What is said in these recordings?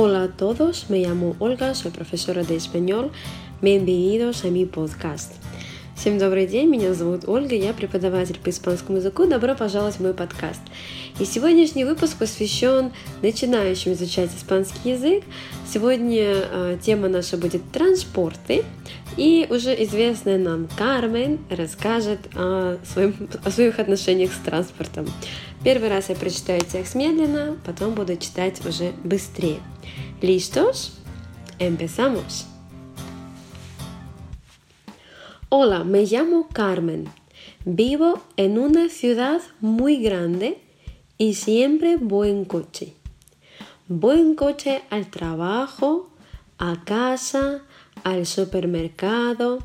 Hola a todos, me llamo Olga, soy profesora de español. Bienvenidos a mi podcast. Всем добрый день, меня зовут Ольга, я преподаватель по испанскому языку. Добро пожаловать в мой подкаст. И сегодняшний выпуск посвящен начинающим изучать испанский язык. Сегодня э, тема наша будет транспорты. И уже известная нам Кармен расскажет о, своем, о своих отношениях с транспортом. Первый раз я прочитаю текст медленно, потом буду читать уже быстрее. ¿Listos? Empezamos. Hola, me llamo Carmen. Vivo en una ciudad muy grande y siempre voy en coche. Voy en coche al trabajo, a casa, al supermercado.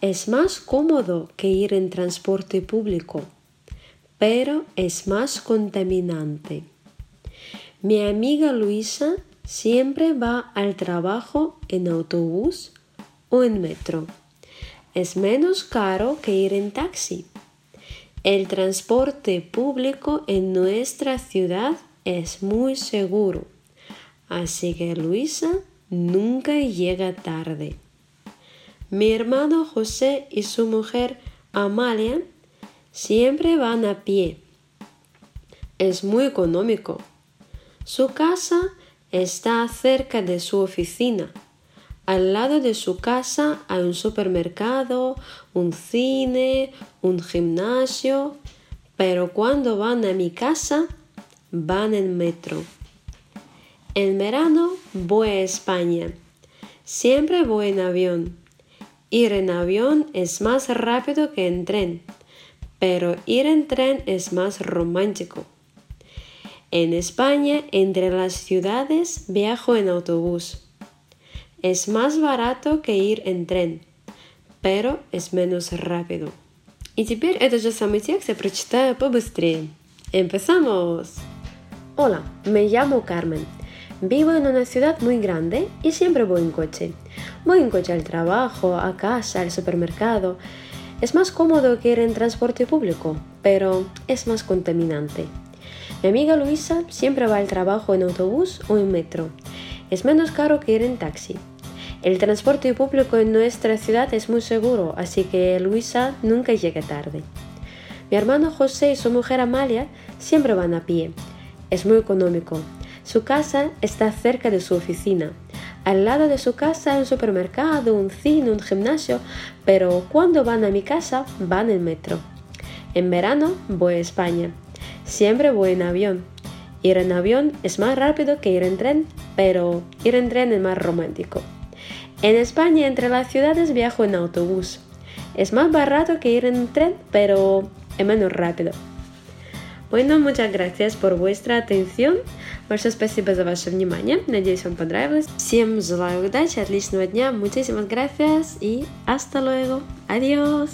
Es más cómodo que ir en transporte público, pero es más contaminante. Mi amiga Luisa siempre va al trabajo en autobús o en metro es menos caro que ir en taxi. El transporte público en nuestra ciudad es muy seguro, así que Luisa nunca llega tarde. Mi hermano José y su mujer Amalia siempre van a pie. Es muy económico. Su casa está cerca de su oficina al lado de su casa hay un supermercado, un cine, un gimnasio, pero cuando van a mi casa van en metro. En verano voy a España. Siempre voy en avión. Ir en avión es más rápido que en tren, pero ir en tren es más romántico. En España, entre las ciudades, viajo en autobús. Es más barato que ir en tren, pero es menos rápido. И теперь этот же самый текст я прочитаю побыстрее. Empezamos. Hola, me llamo Carmen. Vivo en una ciudad muy grande y siempre voy en coche. Voy en coche al trabajo, a casa, al supermercado. Es más cómodo que ir en transporte público, pero es más contaminante. Mi amiga Luisa siempre va al trabajo en autobús o en metro. Es menos caro que ir en taxi. El transporte público en nuestra ciudad es muy seguro, así que Luisa nunca llega tarde. Mi hermano José y su mujer Amalia siempre van a pie. Es muy económico. Su casa está cerca de su oficina. Al lado de su casa hay un supermercado, un cine, un gimnasio, pero cuando van a mi casa van en metro. En verano voy a España. Siempre voy en avión. Ir en avión es más rápido que ir en tren, pero ir en tren es más romántico. En España, entre las ciudades viajo en autobús. Es más barato que ir en tren, pero es menos rápido. Bueno, muchas gracias por vuestra atención. Большое спасибо за ваше внимание. Надеюсь, вам понравилось. Всем желаю удачи, отличного дня. Muchísimas gracias y hasta luego. Adiós.